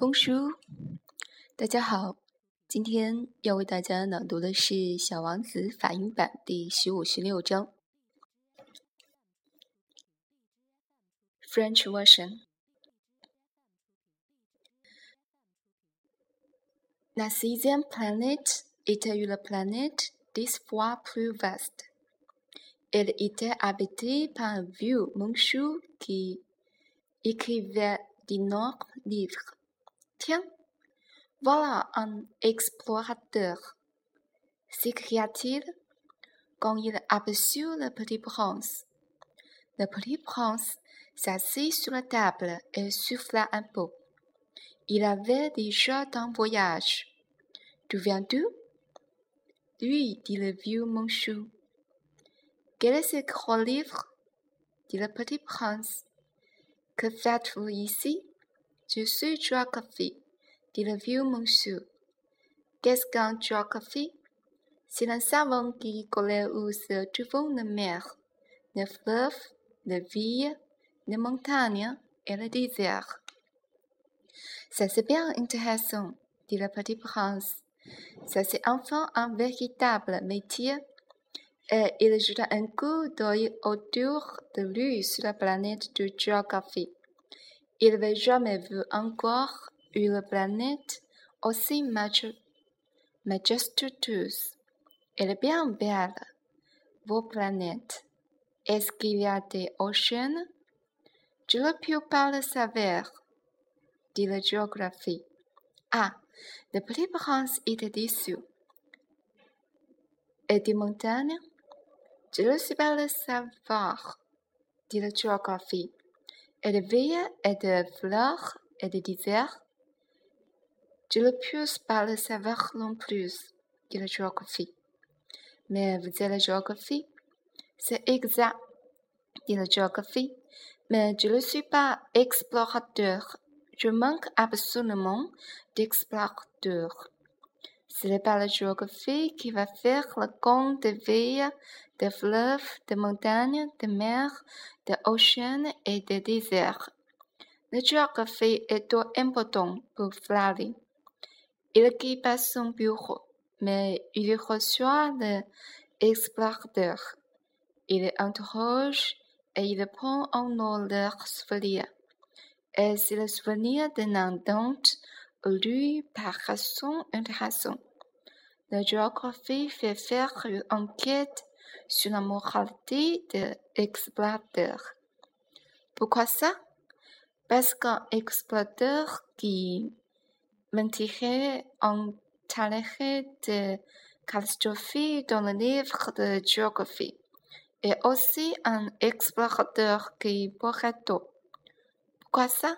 Bonjour，大家好，今天要为大家朗读的是《小王子》法语版第十五、十六章。French version. La sixième planète était une planète dix fois plus vaste. Elle était habitée par un vieux monsieur qui écrivait d'énormes livres. Tiens, voilà un explorateur, s'écria-t-il quand il aperçut le petit prince. Le petit prince s'assit sur la table et souffla un peu. Il avait déjà un voyage. D'où? Viens-tu Oui, dit le vieux monsieur. Quel est ce gros livre? dit le petit prince. Que faites-vous ici? Je suis géographie, dit le vieux monsieur. Qu'est-ce qu'un géographie C'est un savant qui connaît où se trouvent la mer, le fleuve, la ville, les montagnes et le désert. Ça c'est bien intéressant, dit le petit prince. Ça c'est enfin un véritable métier. Et il jeta un coup d'œil autour de lui sur la planète de géographie. Il n'avait jamais vu encore une planète aussi majestueuse. Elle est bien belle, vos planètes. Est-ce qu'il y a des océans? Je ne peux pas le savoir, dit la géographie. Ah, le petit prince était déçu. Et des montagnes? Je ne sais pas le savoir, dit la géographie. De villes et de fleurs et de déserts Je ne peux pas le savoir non plus, dit la géographie. Mais vous êtes la géographie? C'est exact, dit la géographie. Mais je ne suis pas explorateur. Je manque absolument d'explorateurs. Ce n'est pas la géographie qui va faire le compte des villes, des fleuves, des montagnes, des mers, des océans et des déserts. La géographie est trop importante pour Flavie. Il quitte pas son bureau, mais il reçoit l'explorateur. Il interroge et il prend en nom leur souvenir. Et c'est le souvenir d'un indente lui par raison intéressant. La géographie fait faire une enquête sur la moralité de l'explorateur. Pourquoi ça? Parce qu'un explorateur qui mentirait en parlerait de catastrophe dans le livre de géographie et aussi un explorateur qui pourrait tout. Pourquoi ça?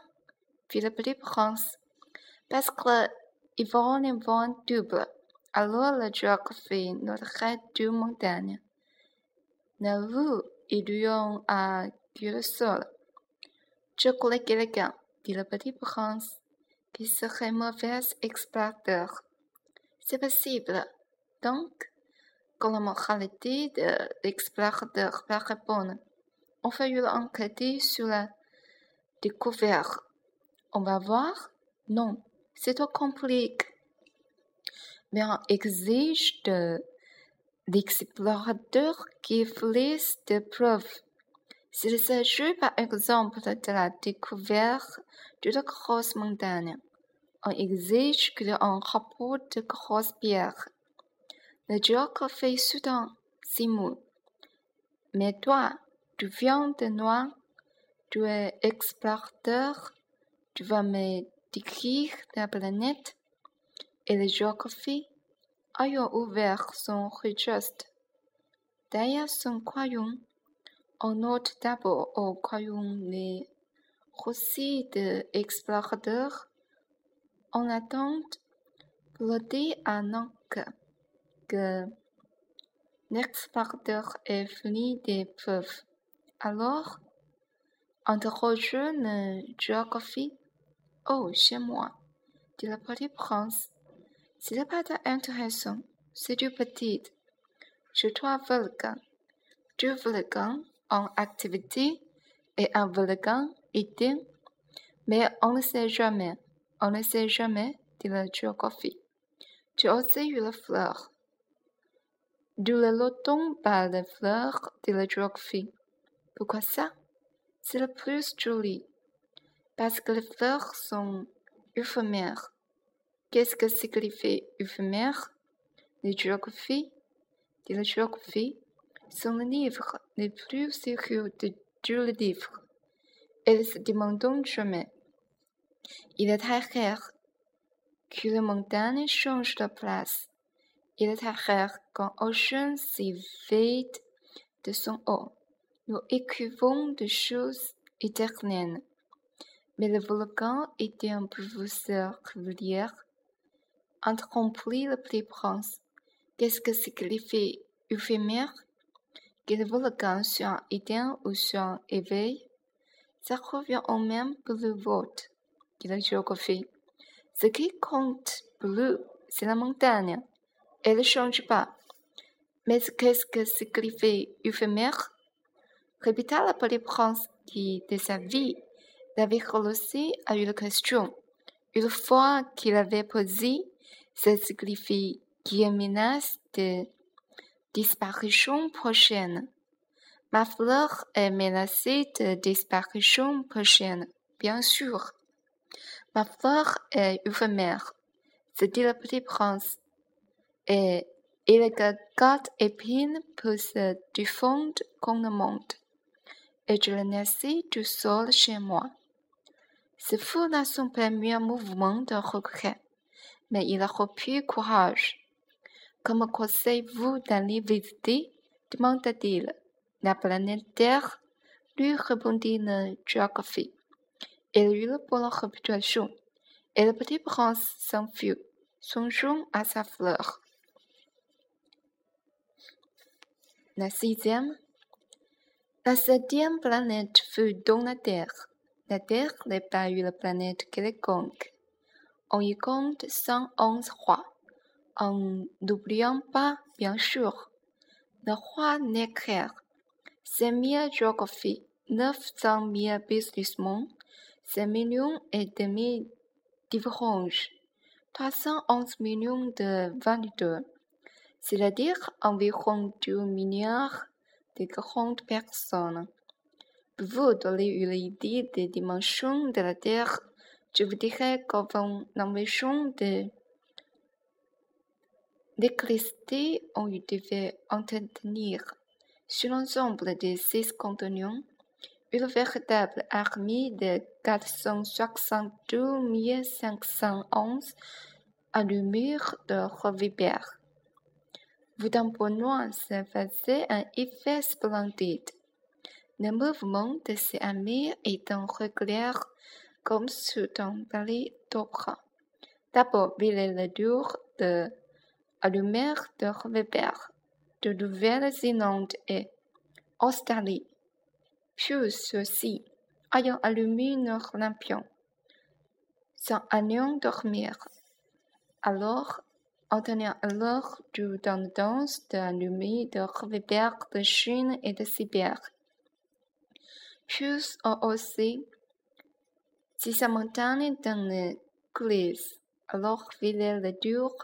Petit prince. Parce qu'ils vont les vent double. Alors la géographie n'aurait deux montagnes. N'avoue, ils diront à Dieu seul. Je connais quelqu'un, dit le petit prince, qui serait mauvais explorateur. C'est possible. Donc, quand la moralité de l'explorateur va répondre, on fait une enquête sur la découverte. On va voir? Non, c'est trop compliqué. Mais exige de l'explorateur qui fournisse des preuves. S'il s'agit par exemple de la découverte d'une grosse montagne, on exige un rapport de grosses pierres. Le géographie soudain simule. Mais toi, tu viens de loin, tu es explorateur, tu vas me décrire la planète et la géographie ayant ouvert son registre. Derrière son croyant, on note d'abord au croyant les récits de explorateurs en attente dire à Nank que l'explorateur est fini des preuves. Alors, interroge le géographie. Oh, chez moi, dit le petit prince. Ce n'est pas intéressant, c'est du petit. Je dois volcan. Deux volcans en activité et un volcan éteint, mais on ne sait jamais. On ne sait jamais, dit la géographie. Tu as aussi eu la fleur. D'où le loton par les fleurs, dit la géographie. Pourquoi ça? C'est le plus joli. Parce que les fleurs sont éphémères. Qu'est-ce que signifie éphémère Les géographies, dit la géographie, sont les livres les plus sûrs de tous les livres. Elles se demandent jamais. Il est très rare que le montagne change de place. Il est très rare qu'un océan s'éveille de son haut. Nous écrivons des choses éternelles. Mais le volcan était un professeur régulier, interrompit le petit prince. Qu'est-ce que éphémère? Que le volcan soit éteint ou soit éveillé? Ça revient au même que le vote, dit la géographie. Ce qui compte bleu, c'est la montagne. Elle ne change pas. Mais qu'est-ce que signifie éphémère? Répéta le prince qui, de sa vie, avait relancé à une question. Une fois qu'il avait posé, ça signifie qu'il menace de disparition prochaine. Ma fleur est menacée de disparition prochaine, bien sûr. Ma fleur est éphémère, se dit le petit prince, et il garde épine pour se défendre comme le monde. Et je le laisse tout seul chez moi. Ce fut là son premier mouvement de regret, mais il a repris courage. Comment conseillez-vous d'aller visiter? demanda-t-il. La planète Terre, lui répondit le géographie. Il eut pour la réputation, et le petit prince s'enfuit, songeant à sa fleur. La sixième, la septième planète fut dans la Terre. La Terre n'est pas une planète quelconque. On y compte 111 rois, en n'oubliant pas, bien sûr, le roi Necker, 5000 géographies, 900 000 businessmen, 5 millions et demi d'ivronges, 311 millions de vendeurs, c'est-à-dire environ 2 milliards de grandes personnes. Vous donner une idée des dimensions de la Terre, je vous dirais qu'avant l'invention de l'électricité, on devait entretenir sur l'ensemble des six continents une véritable armée de 462 511 allumures de revolver. Vous loin, ça faisait un effet splendide. Le mouvement de ces amis étant régulier comme sur un balai d'opéra. D'abord, tour de allumer de revolver de Nouvelle-Zélande et Australie. Puis ceux-ci, ayant allumé leur lampion, sans allant dormir. Alors, en tenant alors du tendance d'allumer de revolver de Chine et de Sibérie. Plus aussi, si sa montagne le glisse, alors il est le dur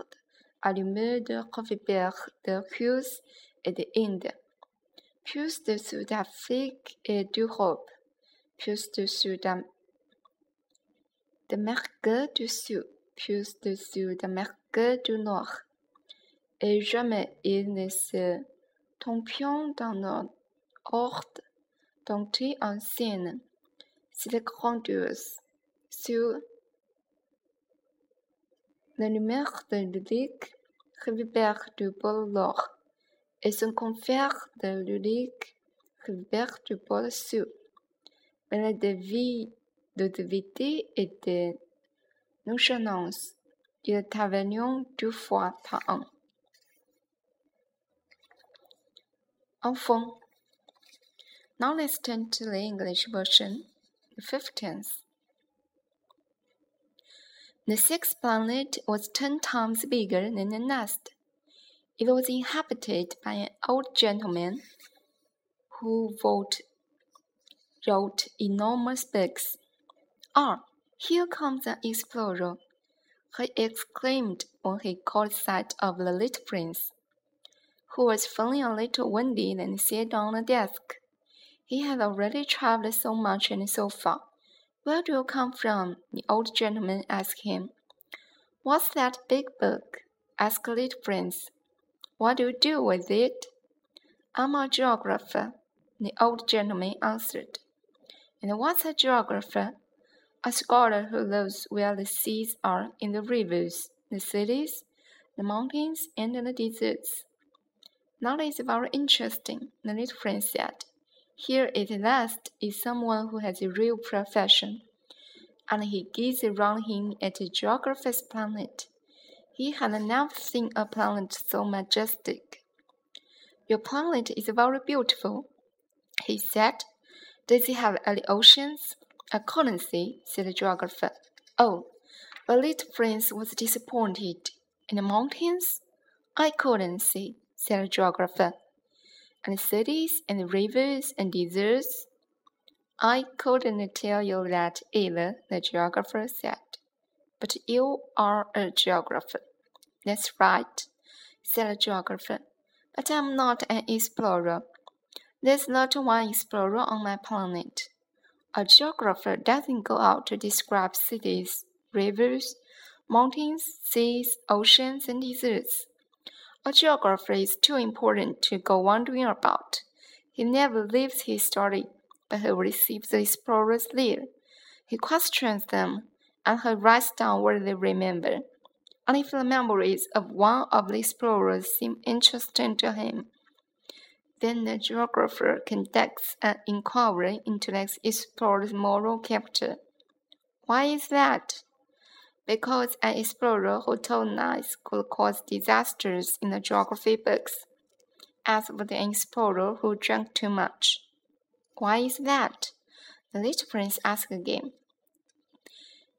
allumé de revolver de Russie et d'Inde, plus de Sud-Afrique et d'Europe, plus de Sud-Amérique du Sud, plus de Sud-Amérique du Nord. Et jamais il ne se tombions dans notre ordre dompté en scène. C'est grandiose. Sur le numéro de Rivebert du pôle Nord et son confrère de Ludic, Rivebert du pôle Sud. Mais la de vérité et de nonchalance, ils intervenaient deux fois par an. Enfin, now let's turn to the English version, the fifteenth. The sixth planet was ten times bigger than the nest. It was inhabited by an old gentleman who wrote, wrote enormous books. Ah, Here comes an explorer, he exclaimed when he caught sight of the little prince, who was feeling a little winded and sat down on the desk. He had already travelled so much and so far. Where do you come from? the old gentleman asked him. What's that big book? asked the little prince. What do you do with it? I'm a geographer, the old gentleman answered. And what's a geographer? A scholar who knows where the seas are in the rivers, the cities, the mountains, and the deserts. That is very interesting, the little prince said. Here at last is someone who has a real profession. And he gazed around him at the geographer's planet. He had never seen a planet so majestic. Your planet is very beautiful, he said. Does it have any oceans? I couldn't see, said the geographer. Oh, the little prince was disappointed. In the mountains? I couldn't see, said the geographer and cities and rivers and deserts? I couldn't tell you that either, the geographer said. But you are a geographer. That's right, said the geographer. But I'm not an explorer. There's not one explorer on my planet. A geographer doesn't go out to describe cities, rivers, mountains, seas, oceans, and deserts. A geographer is too important to go wandering about. He never leaves his story, but he receives the explorers there. He questions them, and he writes down what they remember. And if the memories of one of the explorers seem interesting to him, then the geographer conducts an inquiry into the explorer's moral character. Why is that? Because an explorer who told lies could cause disasters in the geography books, as would an explorer who drank too much. Why is that? The little prince asked again.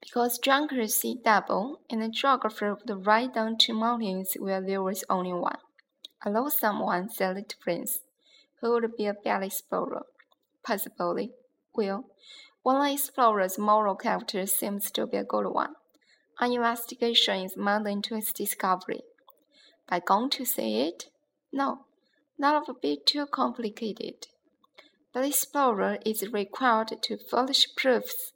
Because drunkards see double, and the geographer would ride down two mountains where there was only one. Know someone, said the little prince, who would be a bad explorer. Possibly. Well, one explorer's moral character seems to be a good one. An investigation is made into its discovery. By going to see it? No, that would be too complicated. The explorer is required to furnish proofs.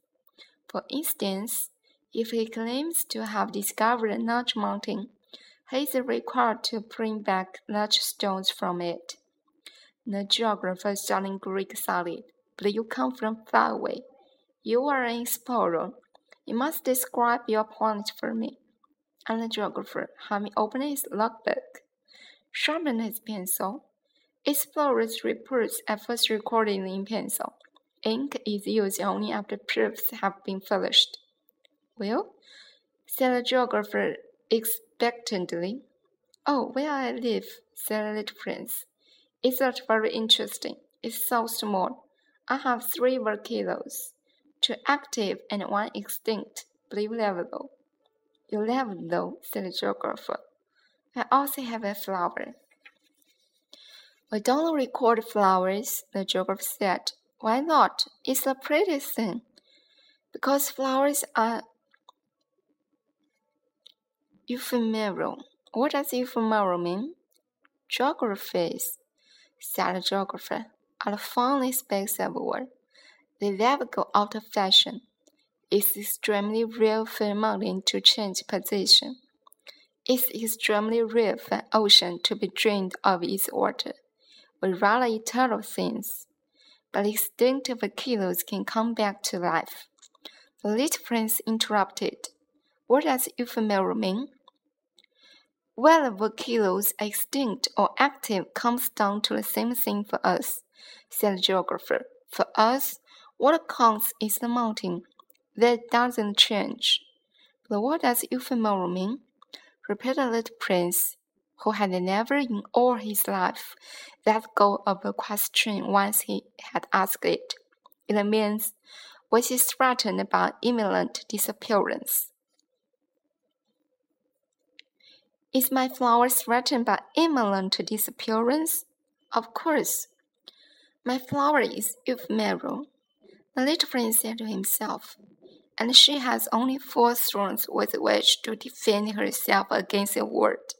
For instance, if he claims to have discovered a large mountain, he is required to bring back large stones from it. The geographer studying Greek solid, but you come from far away. You are an explorer you must describe your planet for me. And the geographer, having opened his logbook, sharpened his pencil. Explorers' reports are first recorded in pencil. Ink is used only after proofs have been finished. Well, said the geographer expectantly. Oh, where I live, said the little prince. It's not very interesting. It's so small. I have three volcanoes two active and one extinct, believe level. You level though, said the geographer. I also have a flower. We don't record flowers, the geographer said. Why not? It's the prettiest thing. Because flowers are ephemeral. What does ephemeral mean? Geographies, said the geographer, are the speaks of word. They never go out of fashion. It's extremely rare for a mountain to change position. It's extremely rare for an ocean to be drained of its water. We rather eternal things. But extinct volcanoes can come back to life. The little prince interrupted. What does ephemeral mean? Whether volcanoes are extinct or active comes down to the same thing for us, said the geographer. For us, what counts is the mountain. That doesn't change. But what does ephemeral mean? repeated the prince, who had never in all his life let go of a question once he had asked it. It means which is threatened by imminent disappearance. Is my flower threatened by imminent disappearance? Of course. My flower is ephemeral. The little prince said to himself, and she has only four thrones with which to defend herself against the world.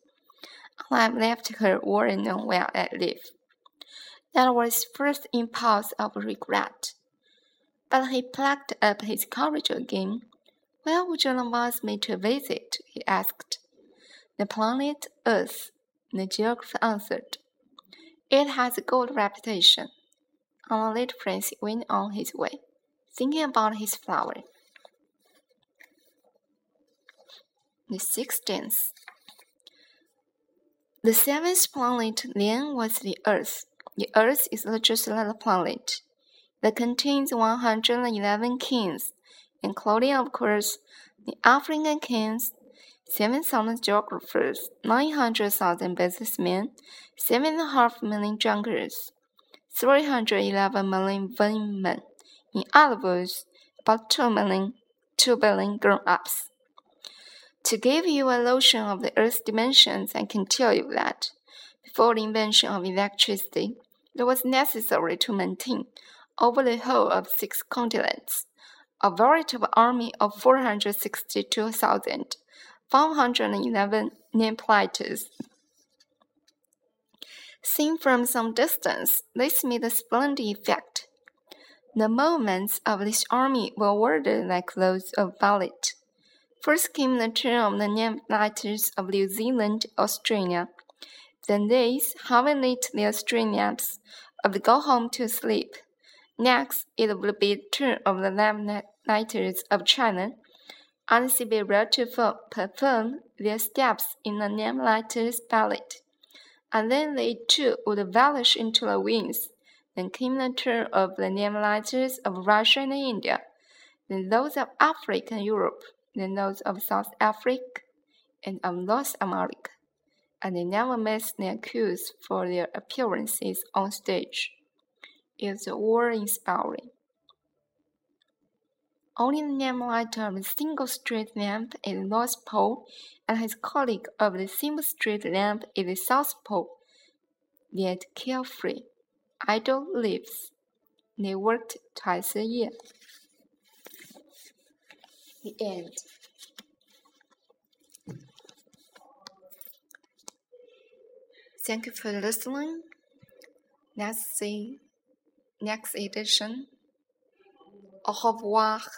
I have left her all alone while I live. That was first impulse of regret. But he plucked up his courage again. Where would you advise me to visit? he asked. The planet Earth, the geographer answered. It has a good reputation. And the little prince went on his way, thinking about his flower. The sixteenth. The seventh planet then was the Earth. The Earth is a just little planet that contains 111 kings, including, of course, the African kings, 7,000 geographers, 900,000 businessmen, 7.5 million drunkards, 311 million women. In other words, about 2 million, 2 billion grown-ups. To give you a notion of the Earth's dimensions, I can tell you that before the invention of electricity, it was necessary to maintain over the whole of six continents a veritable army of 462,511 nameplates. Seen from some distance, this made a splendid effect. The movements of this army were worded like those of ballet. First came the turn of the name letters of New Zealand, Australia. Then these, having lit their Australians, would go home to sleep. Next, it would be the turn of the name letters of China, and Siberia to perform their steps in the name letters ballet. And then they too would vanish into the winds. Then came the turn of the name letters of Russia and India, then those of Africa and Europe than those of South Africa and of North America, and they never missed their cues for their appearances on stage. It's awe-inspiring. Only the limelight of the single street lamp is North Pole, and his colleague of the single street lamp is the South Pole. Yet carefree, idle lives. They worked twice a year. The end. Thank you for listening. Let's see next edition. Au revoir.